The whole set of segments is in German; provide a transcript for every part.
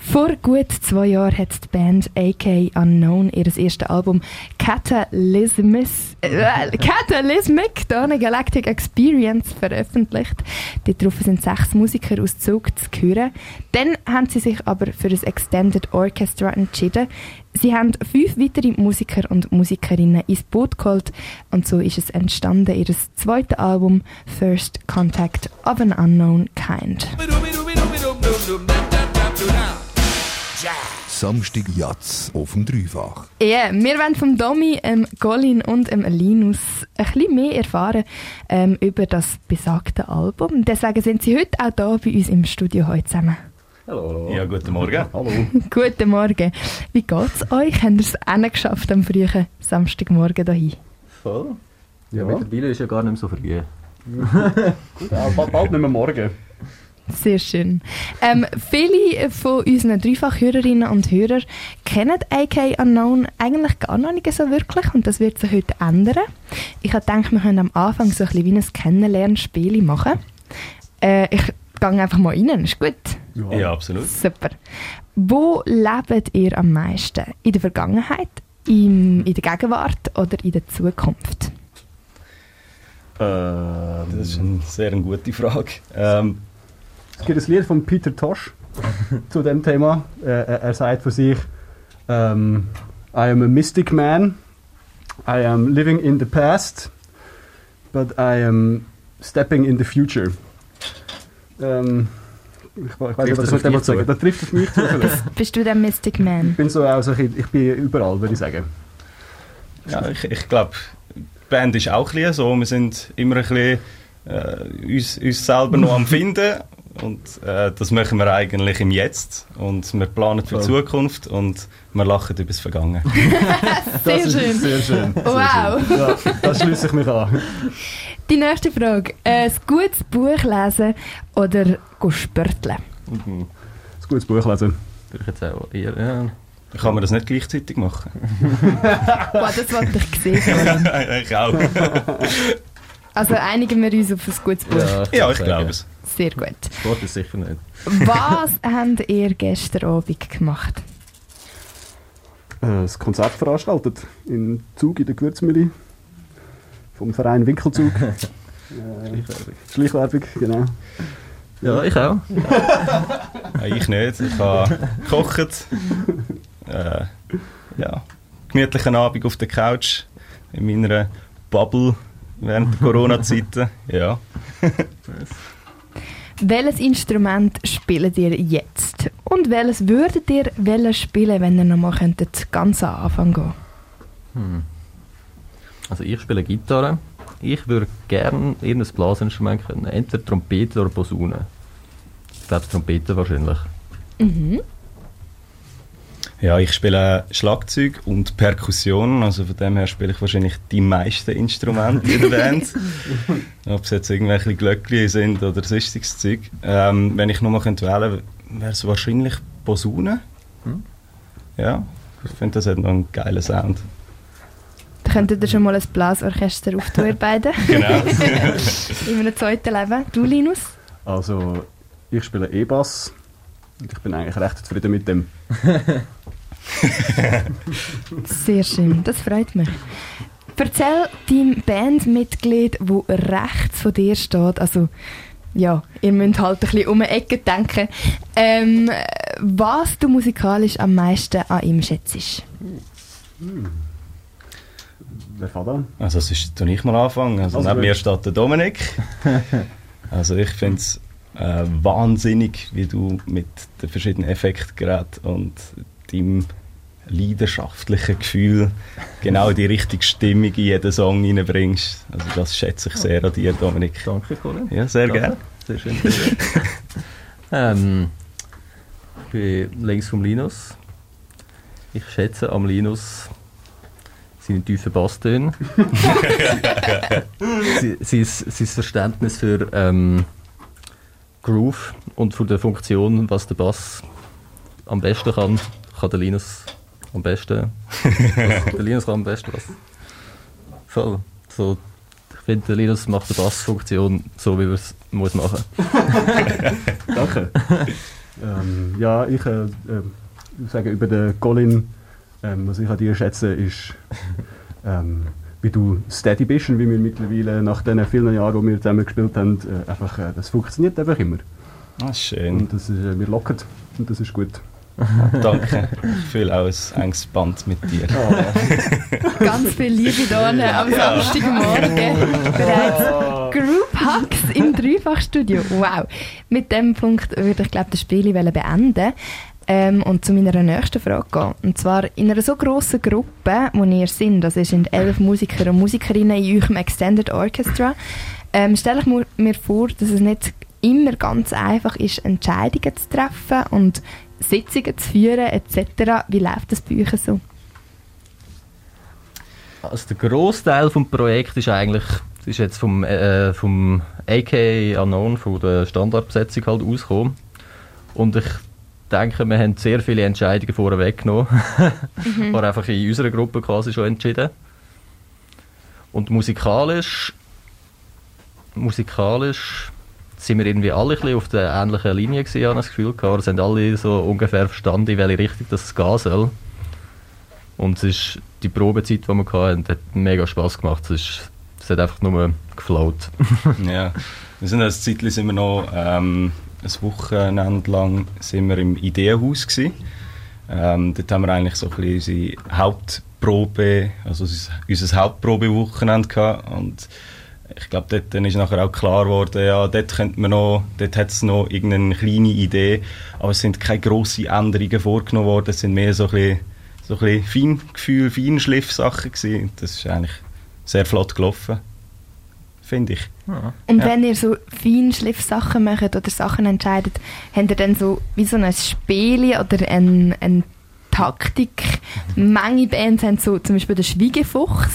Vor gut zwei Jahren hat die Band AK Unknown ihr erstes Album Catalysmis, äh, Catalysmic Donna Galactic Experience veröffentlicht. Darauf sind sechs Musiker aus Zug zu hören. Dann haben sie sich aber für ein Extended Orchestra entschieden. Sie haben fünf weitere Musiker und Musikerinnen ins Boot geholt und so ist es entstanden, ihr zweites Album First Contact of an Unknown Kind. Samstag Jatz auf dem Dreifach. Ja, yeah, wir wollen vom Domi, ähm, Colin und ähm, Linus ein bisschen mehr erfahren ähm, über das besagte Album. Deswegen sind sie heute auch hier bei uns im Studio heute zusammen. Hallo. Ja, guten Morgen. Hallo. guten Morgen. Wie geht es euch? Habt ihr es auch geschafft am frühen Samstagmorgen dahin? Voll. Ja, ja. mittlerweile ist ja gar nicht mehr so früh. Gut, bald, bald nicht mehr morgen. Sehr schön. Ähm, viele von unseren Dreifachhörerinnen und Hörern kennen AK Unknown eigentlich gar noch nicht so wirklich und das wird sich heute ändern. Ich habe gedacht, wir können am Anfang so ein bisschen wie ein Kennenlernspiel machen. Äh, ich gehe einfach mal rein, ist gut? Ja. ja, absolut. Super. Wo lebt ihr am meisten? In der Vergangenheit, in, in der Gegenwart oder in der Zukunft? Äh, das ist eine sehr gute Frage. Ähm, es gibt ein Lied von Peter Tosh zu dem Thema. Er, er sagt von sich, um, ähm, I am a mystic man, I am living in the past, but I am stepping in the future. Ähm, ich, ich weiß nicht, was ich sagen Das trifft auf mich zu. Bist du der Mystic Man? Ich bin so also ich, ich bin überall, würde ich sagen. Ja, ich, ich glaube, die Band ist auch ein bisschen so. Wir sind immer ein bisschen äh, uns, uns selber noch am Finden und äh, das machen wir eigentlich im Jetzt. Und wir planen für die Zukunft und wir lachen über das Vergangene. sehr das schön. Sehr schön. Wow. Sehr schön. Ja, das schließe ich mich an. Die nächste Frage. Äh, ein gutes Buch lesen oder spörteln? Mhm. Ein gutes Buch lesen. Würde ich jetzt auch eher, ja. Kann man das nicht gleichzeitig machen? Boah, das wollte ich sehen. ich auch. Also einigen wir uns auf ein gutes Buch? Ja, ich, ja, ich glaube es. Sehr gut. Sport ist sicher nicht. Was habt ihr gestern Abend gemacht? Äh, ein Konzert veranstaltet in Zug in der Gewürzmühle vom Verein Winkelzug. äh, Schleichwerbung. Schleichwerbung, genau. Ja, ich auch. ja, ich nicht. Ich habe gekocht. Äh, ja, gemütlichen Abend auf der Couch in meiner Bubble während der Corona-Zeiten. Ja. welches Instrument spielt ihr jetzt? Und welches würdet ihr spielen, wenn ihr nochmal könntet ganz am Anfang gehen? Hm. Also ich spiele Gitarre. Ich würde gerne irgendein Blasinstrument können. Entweder Trompete oder Posaune. Ich glaube Trompete wahrscheinlich. Mhm. Ja, ich spiele Schlagzeug und Perkussion, also von dem her spiele ich wahrscheinlich die meisten Instrumente in der Band. Ob es jetzt irgendwelche Glöckchen sind oder sonstiges Zeug. Ähm, wenn ich nochmal wählen könnte, wäre es wahrscheinlich Posaune. Hm? Ja, ich finde, das hat noch einen geilen Sound. Da könntet ihr schon mal ein Blasorchester auftun, ihr beiden. genau. in einem zweiten Leben. Du, Linus? Also, ich spiele E-Bass und ich bin eigentlich recht zufrieden mit dem. Sehr schön, das freut mich. Erzähl deinem Bandmitglied, wo rechts von dir steht, also ja, ihr müsst halt ein bisschen um eine Ecke denken, ähm, was du musikalisch am meisten an ihm schätzt. Hm. Wer fährt an? Also das ist, ich mal anfangen. Also, also neben mir steht der Dominik. also ich finde es äh, wahnsinnig, wie du mit den verschiedenen Effektgeräten und deinem leidenschaftlichen Gefühl genau die richtige Stimmung in jeden Song reinbringst. Also das schätze ich sehr an dir, Dominik. Danke, Colin. Ja, sehr gerne. Sehr schön. Ähm, ich bin links vom Linus. Ich schätze am Linus seine tiefen Basstöne. sein, sein Verständnis für ähm, Groove und für die Funktion, was der Bass am besten kann, kann der Linus am besten. der Linus kann am besten was. Voll. So, ich finde, der Linus macht die Bassfunktion so, wie man es muss machen. Danke. Ähm, ja, ich äh, äh, sage über den Colin, ähm, was ich an dir schätze, ist, ähm, wie du steady bist und wie wir mittlerweile nach den vielen Jahren, wo wir zusammen gespielt haben, äh, einfach, äh, das funktioniert einfach immer. Ah, schön. Und das ist, äh, wir lockern und das ist gut. Danke. Ich fühle auch ein enges Band mit dir. Ganz viel Liebe da am Samstagmorgen. Bereits Group Hacks im Dreifachstudio. Wow. Mit dem Punkt würde ich glaube das Spiel beenden. Ähm, und zu meiner nächsten Frage gehen. Und zwar in einer so grossen Gruppe, wo ihr sind, das sind elf Musiker und Musikerinnen in eurem Extended Orchestra, ähm, stelle ich mir vor, dass es nicht immer ganz einfach ist, Entscheidungen zu treffen und Sitzungen zu führen etc. Wie läuft das bei euch so? Also der Großteil des Projekts ist eigentlich ist jetzt vom, äh, vom AK Unknown, von der Standardbesetzung halt ausgekommen. Und ich denke, wir haben sehr viele Entscheidungen vorher weggenommen. mhm. War einfach in unserer Gruppe quasi schon entschieden. Und musikalisch, musikalisch sind wir irgendwie alle ein auf der ähnlichen Linie gewesen, habe ich das Gefühl gehabt. Es haben alle so ungefähr verstanden, in welche Richtung das gehen soll. Und es ist die Probezeit, die wir hatten, hat mega Spass gemacht. Es, ist, es hat einfach nur geflaut. ja, wir sind als Zeitlich sind wir noch ähm, ein Wochenende lang sind wir im Ideenhaus. Ähm, dort haben wir eigentlich so ein bisschen unsere Hauptprobe, also unser Hauptprobewochenende gehabt und ich glaube, dort dann ist nachher auch klar geworden, ja, dort könnte man noch, dort hat es noch irgendeine kleine Idee, aber es sind keine grossen Änderungen vorgenommen worden, es sind mehr so ein bisschen, so ein bisschen Feingefühl, Feinschliff-Sachen gewesen. Das ist eigentlich sehr flott gelaufen, finde ich. Ja. Und ja. wenn ihr so Feinschliff-Sachen macht oder Sachen entscheidet, habt ihr dann so wie so ein Spiel oder ein, ein Taktik. Manche Bands haben so zum Beispiel den Schwiegefuchs.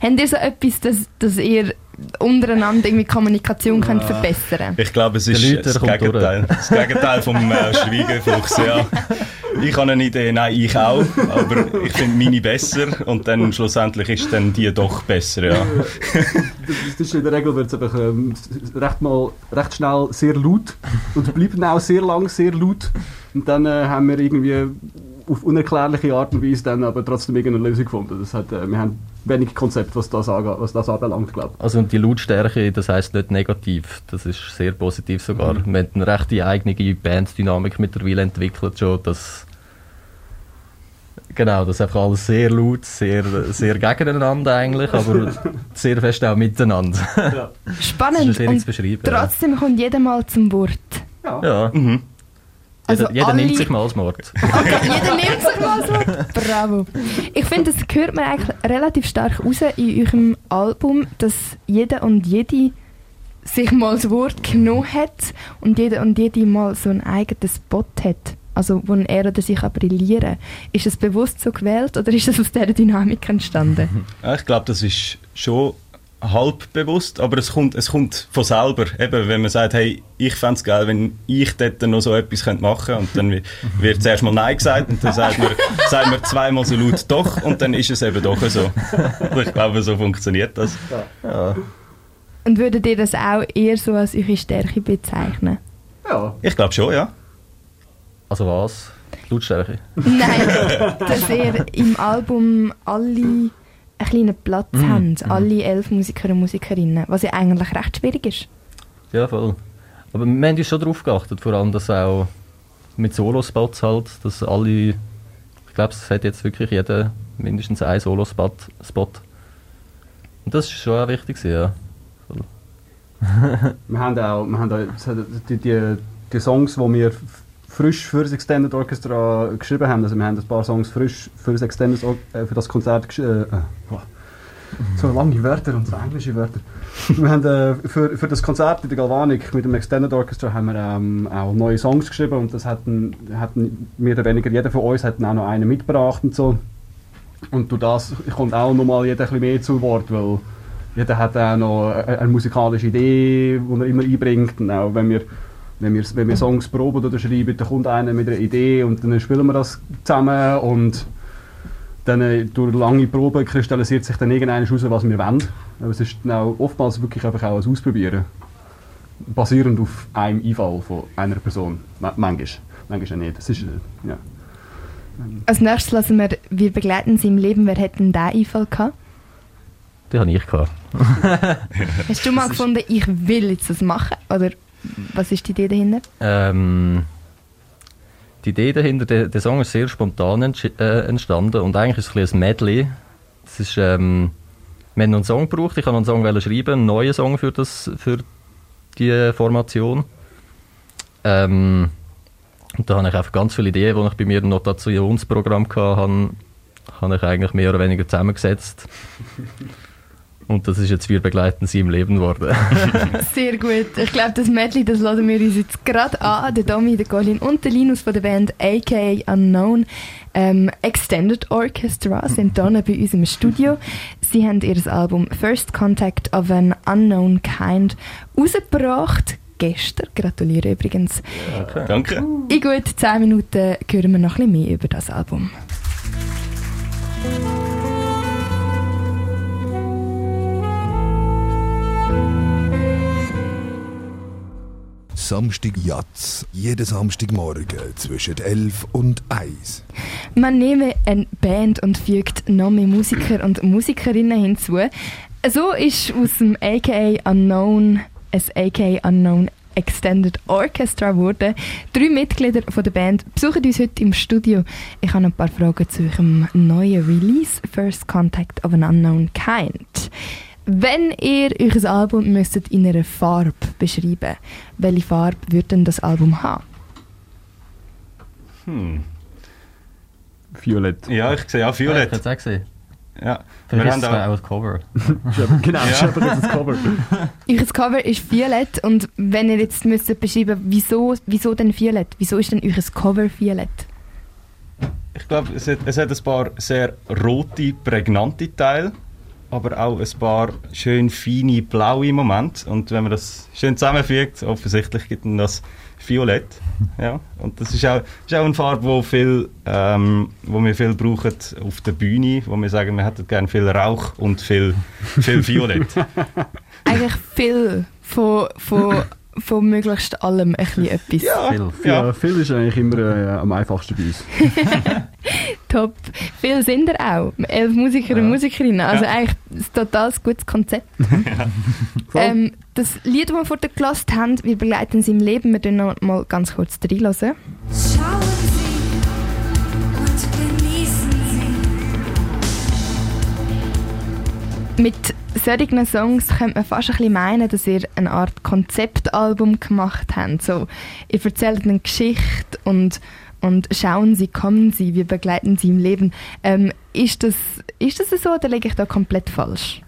Habt ihr so etwas, dass, dass ihr untereinander irgendwie Kommunikation könnt verbessern Ich glaube, es ist Leute, das, Gegenteil, das Gegenteil vom äh, Schwiegerfuchs. Ja. Ich habe eine Idee, nein, ich auch, aber ich finde meine besser und dann schlussendlich ist dann die doch besser. Ja. das, das ist in der Regel wird es einfach ähm, recht, mal, recht schnell sehr laut und bleibt auch sehr lang sehr laut und dann äh, haben wir irgendwie auf unerklärliche Art und Weise dann aber trotzdem irgendeine Lösung gefunden. Das hat, äh, wir haben wenig Konzept, was das, angeht, was das anbelangt, glaube Also und die Lautstärke, das heißt nicht negativ, das ist sehr positiv sogar. Mhm. Wir haben eine recht eigene Banddynamik mittlerweile entwickelt schon, dass Genau, das ist einfach alles sehr laut, sehr, sehr gegeneinander eigentlich, aber sehr fest auch miteinander. Ja. Spannend. und trotzdem kommt jeder mal zum Wort. Ja. ja. Mhm. Also jeder, jeder nimmt sich mal das Wort. Okay, jeder nimmt sich mal das Wort. Bravo. Ich finde, das hört man eigentlich relativ stark raus in eurem Album, dass jeder und jede sich mal das Wort genommen hat und jeder und jede mal so einen eigenen Spot hat. Also, wo er oder sich auch brillieren. Ist das bewusst so gewählt oder ist das aus dieser Dynamik entstanden? ich glaube, das ist schon halb bewusst, aber es kommt, es kommt von selber. Eben, wenn man sagt, hey, ich fände es geil, wenn ich dort noch so etwas machen könnte und dann wird zuerst mal Nein gesagt und dann sagt man, sagt man zweimal so laut doch und dann ist es eben doch so. ich glaube, so funktioniert das. Ja. Und würdet ihr das auch eher so als eure Stärke bezeichnen? Ja. Ich glaube schon, ja. Also was? Lautstärke? Nein, dass ihr im Album alle einen kleinen Platz mm. haben, mhm. alle elf Musiker und Musikerinnen, was ja eigentlich recht schwierig ist. Ja, voll. Aber wir haben uns schon darauf geachtet, vor allem, dass auch mit Solo-Spots halt, dass alle, ich glaube, es hat jetzt wirklich jeder mindestens einen Solo-Spot. Und das ist schon auch wichtig, ja. wir haben auch, wir haben auch die, die, die Songs, die wir frisch für das Extended Orchestra geschrieben haben. Also wir haben ein paar Songs frisch für das Extended äh, für das Konzert geschrieben. Äh, äh so lange Wörter und so englische Wörter. wir haben äh, für, für das Konzert in der Galvanik mit dem Extended Orchestra haben wir ähm, auch neue Songs geschrieben und das hatten, hatten mehr oder weniger jeder von uns hat auch noch einen mitgebracht und so. Und durch das kommt auch nochmal jeder ein bisschen mehr zu Wort, weil jeder hat auch noch eine, eine musikalische Idee, die er immer einbringt. Und auch wenn wir wenn wir, wenn wir Songs proben oder schreiben, dann kommt einer mit einer Idee und dann spielen wir das zusammen und dann äh, durch lange Proben kristallisiert sich dann irgendeiner raus, was wir wollen. Aber es ist auch oftmals wirklich einfach auch ein Ausprobieren. Basierend auf einem Einfall von einer Person. Manchmal. manchmal auch nicht. Das ist, äh, ja. Als nächstes lassen wir «Wir begleiten Sie im Leben». Wer hätte denn diesen Einfall gehabt? Den habe ich gehabt. Hast du mal gefunden, ich will jetzt das machen? Oder was ist die Idee dahinter? Ähm, die Idee dahinter, der, der Song ist sehr spontan äh, entstanden und eigentlich ist es ein, bisschen ein Medley. Es ist, ähm, wir haben einen Song gebraucht, ich habe noch einen Song schreiben, einen neuen Song für, das, für die Formation. Ähm, und da habe ich einfach ganz viele Ideen, die ich bei mir im Notationsprogramm hatte, habe ich eigentlich mehr oder weniger zusammengesetzt. Und das ist jetzt «Wir begleiten Sie im Leben» geworden. Sehr gut. Ich glaube, das Medley, das lassen wir uns jetzt gerade an. Der Domi, der Colin und der Linus von der Band aka Unknown ähm, Extended Orchestra sind hier bei uns im Studio. Sie haben ihr Album First Contact of an Unknown Kind rausgebracht. Gestern. Gratuliere übrigens. Danke. In gut 10 Minuten hören wir noch ein bisschen mehr über das Album. Samstag Jatz. Jeden Samstagmorgen zwischen 11 und 1. Man nehme eine Band und fügt noch mehr Musiker und Musikerinnen hinzu. So ist aus dem AKA Unknown ein AKA Unknown Extended Orchestra geworden. Drei Mitglieder von der Band besuchen uns heute im Studio. Ich habe ein paar Fragen zu eurem neuen Release First Contact of an Unknown Kind. Wenn ihr euer Album müsstet in einer Farbe beschreiben, welche Farbe würde denn das Album haben? Hm. Violett. Ja, ich sehe auch Ich Violett. hätte es auch gesehen. Ja. Vielleicht Wir ist es haben auch auch, das Cover. genau, Ja. das ist das Cover. Euer Cover ist violett und wenn ihr jetzt müsstet beschreiben, wieso, wieso denn violett? Wieso ist denn euer Cover violett? ich glaube, es hat, es hat ein paar sehr rote, prägnante Teile, aber auch ein paar schön feine, blaue Momente. Und wenn man das schön zusammenfügt, offensichtlich gibt dann das Violett. Ja. Und das ist auch, ist auch eine Farbe, wo, viel, ähm, wo wir viel brauchen auf der Bühne, wo wir sagen, wir hätten gerne viel Rauch und viel, viel Violett. Eigentlich viel von, von, von möglichst allem ein bisschen etwas. ja, Viel. Ja, ja. Phil ist eigentlich immer äh, am einfachsten bei uns. Top. Viel sind er auch. Elf Musiker und Ja. Musikerinnen. Also Ja. eigentlich ein total gutes Konzept. Voll. ähm, das Lied, das wir vorher gelassen haben, wir begleiten sie im Leben. Wir tun noch mal ganz kurz reinhören. Schauen Sie und genießen Sie. Mit solchen Songs könnte man fast ein bisschen meinen, dass ihr eine Art Konzeptalbum gemacht habt. So, ihr erzählt eine Geschichte und, und schauen Sie, kommen Sie, wir begleiten Sie im Leben. Ähm, ist, das, ist das so oder liege ich da komplett falsch?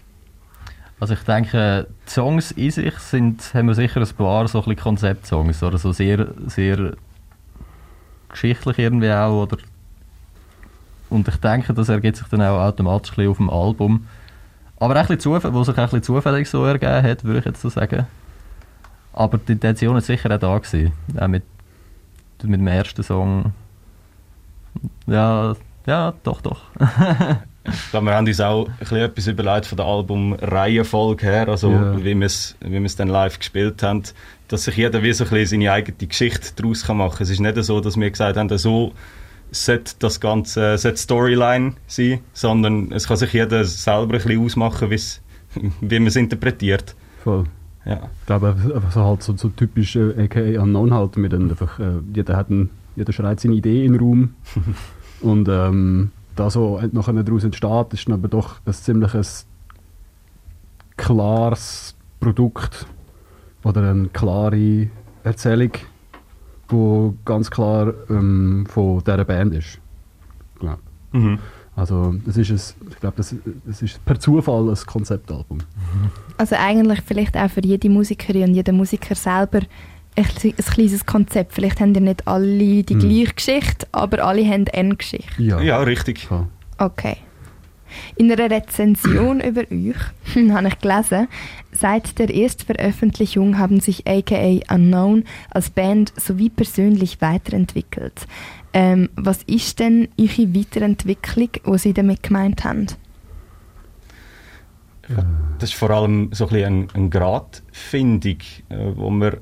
Also ich denke, die Songs in sich sind, haben wir sicher ein paar so ein Konzeptsongs oder so sehr, sehr geschichtlich irgendwie auch oder und ich denke, das ergibt sich dann auch automatisch auf dem Album. Aber ein Zufall, wo sich ein bisschen zufällig so ergeben hat, würde ich jetzt so sagen. Aber die Intention ist sicher auch da gewesen. Auch mit, mit dem ersten Song. Ja, ja, doch, doch. Ich glaube, wir haben uns auch ein bisschen etwas überlegt von der Albumreihenfolge her, also Ja. wie wir es wie dann live gespielt haben, dass sich jeder wie so ein bisschen seine eigene Geschichte daraus kann machen kann. Es ist nicht so, dass wir gesagt haben, so sollte das Ganze sollte Storyline sein, sondern es kann sich jeder selber ein bisschen ausmachen, wie man es interpretiert. Voll. Ja. Ich glaube, so, halt so, so typisch äh, AKA Unknown halt. Dann einfach, äh, jeder, hat ein, jeder schreit seine Idee in den Raum. und ähm, da so ent- nachher daraus entsteht, ist dann aber doch ein ziemliches klares Produkt oder eine klare Erzählung, die ganz klar ähm, von dieser Band ist. Glaub. Mhm. Also das ist ein, ich glaube, das, das ist per Zufall ein Konzeptalbum. Also eigentlich vielleicht auch für jede Musikerin und jeden Musiker selber ein, kle- ein kleines Konzept. Vielleicht haben ja nicht alle die Hm. gleiche Geschichte, aber alle haben eine Geschichte. Ja, ja, richtig. Okay. In einer Rezension über euch habe ich gelesen, seit der Erstveröffentlichung haben sich aka Unknown als Band sowie persönlich weiterentwickelt. Ähm, was ist denn eure Weiterentwicklung, die Sie damit gemeint haben? Das ist vor allem so ein bisschen eine, Gratfindung, äh, wo wir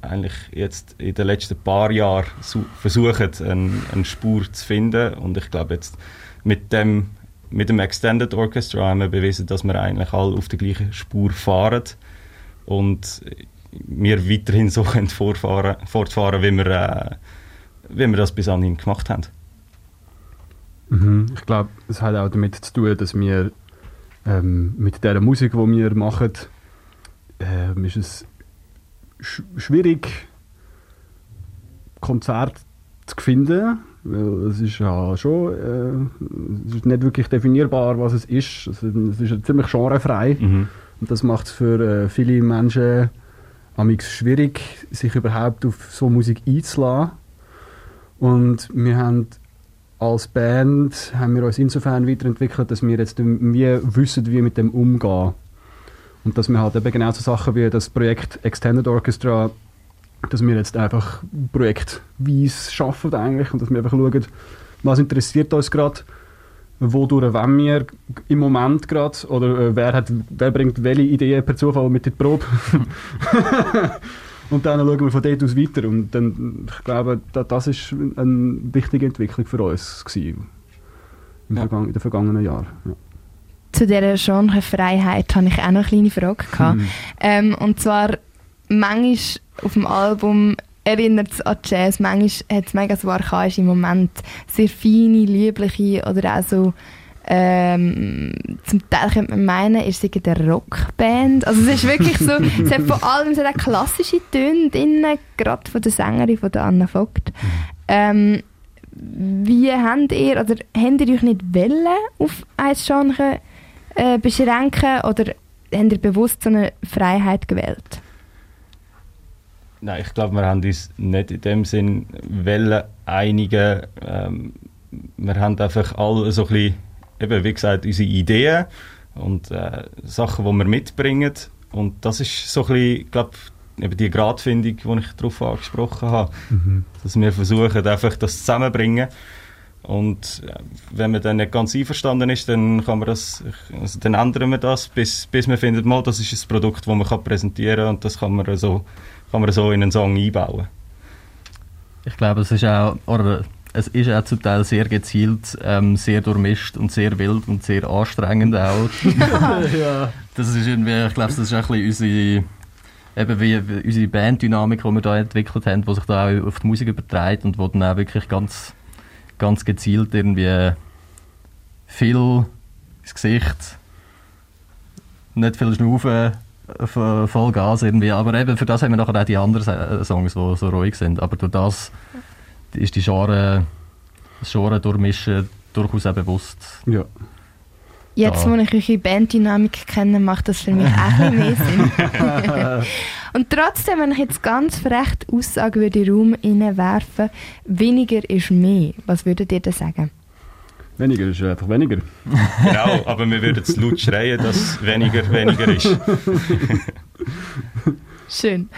eigentlich jetzt in den letzten paar Jahren su- versuchen, eine, eine Spur zu finden. Und ich glaube jetzt mit dem, mit dem Extended Orchestra haben wir bewiesen, dass wir eigentlich alle auf der gleichen Spur fahren und wir weiterhin so können vorfahren, fortfahren, wie wir, äh, wie wir das bis anhin gemacht haben. Mhm. Ich glaube, es hat auch damit zu tun, dass wir ähm, mit der Musik, die wir machen, ähm, ist es sch schwierig, Konzerte zu finden. Weil es ist ja schon äh, es ist nicht wirklich definierbar, was es ist. Es ist, es ist ja ziemlich genrefrei. Und das macht es für äh, viele Menschen amix schwierig, sich überhaupt auf so Musik einzulassen. Und wir haben als Band haben wir uns insofern weiterentwickelt, dass wir jetzt wie wissen, wie mit dem umgehen. Und dass wir halt eben genau so Sachen wie das Projekt Extended Orchestra, dass wir jetzt einfach projektweise schaffen eigentlich und dass wir einfach schauen, was interessiert uns gerade, wodurch wollen wir im Moment gerade oder äh, wer, hat, wer bringt welche Ideen per Zufall mit in die Probe. und dann schauen wir von dort aus weiter. Und dann, ich glaube, da, das ist eine wichtige Entwicklung für uns gewesen, im Ja. In den vergangenen Jahren. Ja. Zu dieser Genrefreiheit habe ich auch noch eine kleine Frage. Gehabt. Mhm. Ähm, und zwar, manchmal auf dem Album erinnert es an Jazz, manchmal hat es mega so archaische Momente, sehr feine, liebliche oder auch so ähm, zum Teil könnte man meinen, ihr seid eine Rockband. Also es ist wirklich so, es hat vor allem es hat auch klassische Töne drin, gerade von der Sängerin, von der Anna Vogt. Ähm, wie habt ihr, oder habt ihr euch nicht wollen auf ein Genre äh, beschränken oder habt ihr bewusst so eine Freiheit gewählt? Nein, ich glaube, wir haben uns nicht in dem Sinn wollen einigen. Ähm, wir haben einfach alle so ein bisschen, eben, wie gesagt, unsere Ideen und äh, Sachen, die wir mitbringen. Und das ist so ein bisschen, glaube eben die Gradfindung, die ich darauf angesprochen habe. Dass wir versuchen, einfach das zusammenzubringen. Und äh, wenn man dann nicht ganz einverstanden ist, dann kann man das, also dann ändern wir das, bis, bis man findet, mal, das ist ein Produkt, das man kann präsentieren kann und das kann man so, kann man so in einen Song einbauen. Ich glaube, es ist auch, oder es ist auch zum Teil sehr gezielt, ähm, sehr durchmischt und sehr wild und sehr anstrengend auch. ja. Das ist irgendwie, ich glaube, das ist auch ein bisschen unsere, eben wie, wie unsere Banddynamik, die wir da entwickelt haben, die sich da auch auf die Musik überträgt und wo dann auch wirklich ganz, ganz gezielt irgendwie viel ins Gesicht, nicht viel Schnaufen, voll Gas irgendwie, aber eben für das haben wir nachher auch die anderen äh, Songs, die so ruhig sind, aber durch das ist die Genre, das Genre durchmischen durchaus auch bewusst. ja. Jetzt, wo ich eure Banddynamik kenne, macht das für mich auch ein bisschen mehr Sinn. Und trotzdem, wenn ich jetzt ganz frech die Aussage würde in den Raum reinwerfen, weniger ist mehr, was würdet ihr da sagen? Weniger ist einfach weniger. Genau, aber wir würden es laut schreien, dass weniger weniger ist. Schön.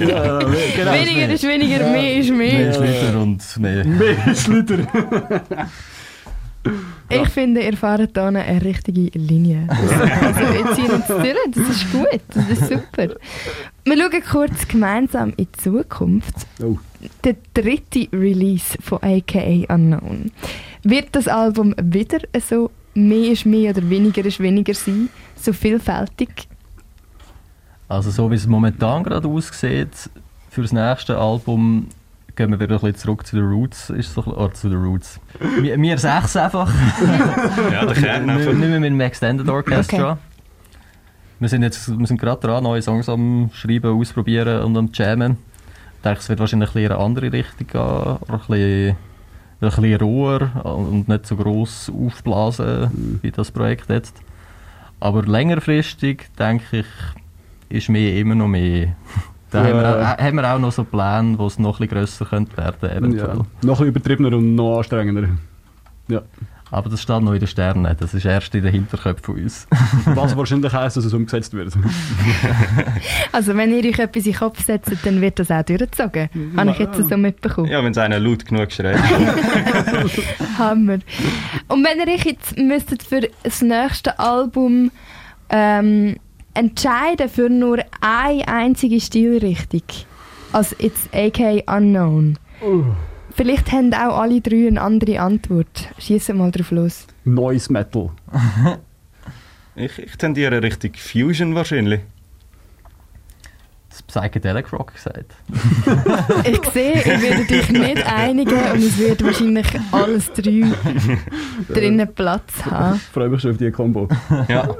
ja, genau. weniger ist weniger, mehr ist mehr. Mehr Schlitter und mehr. Mehr Schlitter. Ich finde, ihr fahrt hier eine richtige Linie. Also, jetzt ziehen uns durch, das ist gut, das ist super. Wir schauen kurz gemeinsam in die Zukunft. Oh. Der dritte Release von AKA Unknown. Wird das Album wieder so mehr ist mehr oder weniger ist weniger sein? So vielfältig? Also so wie es momentan gerade aussieht, für das nächste Album gehen wir wieder ein bisschen zurück zu den Roots, ist so, ein bisschen- oder zu den Roots. Wir, wir sechs einfach. Ja, der Kern Nicht einfach. nicht mehr mit dem Extended Orchestra. Okay. Wir sind jetzt wir sind gerade dran, neue Songs am Schreiben, ausprobieren und am Jammen. Ich denke, es wird wahrscheinlich ein bisschen in eine andere Richtung gehen, oder ein bisschen, ein bisschen roher und nicht so gross aufblasen wie das Projekt jetzt. Aber längerfristig, denke ich, ist mehr immer noch mehr. Da haben, wir Ja. auch, haben wir auch noch so Pläne, wo es noch ein bisschen grösser könnte werden eventuell. Ja. Noch ein bisschen übertriebener und noch anstrengender. Ja. Aber das steht noch in den Sternen. Das ist erst in den Hinterköpfen von uns. Was wahrscheinlich heisst, dass es umgesetzt wird. Also wenn ihr euch etwas in den Kopf setzt, dann wird das auch durchgezogen. Habe ich jetzt so mitbekommen. Ja, wenn es einer laut genug schreit. Hammer. Und wenn ihr euch jetzt müsstet für das nächste Album ähm, entscheiden für nur eine einzige Stilrichtung, als jetzt AK Unknown, vielleicht haben auch alle drei eine andere Antwort. Schießen mal drauf los. Noise Metal. Ich, ich tendiere Richtung Fusion wahrscheinlich. Das Psychedelic Rock gesagt. Ich sehe, ihr werdet euch nicht einigen und es wird wahrscheinlich alles drei drinnen Platz haben. Ich freue mich schon auf die Kombo. Ja.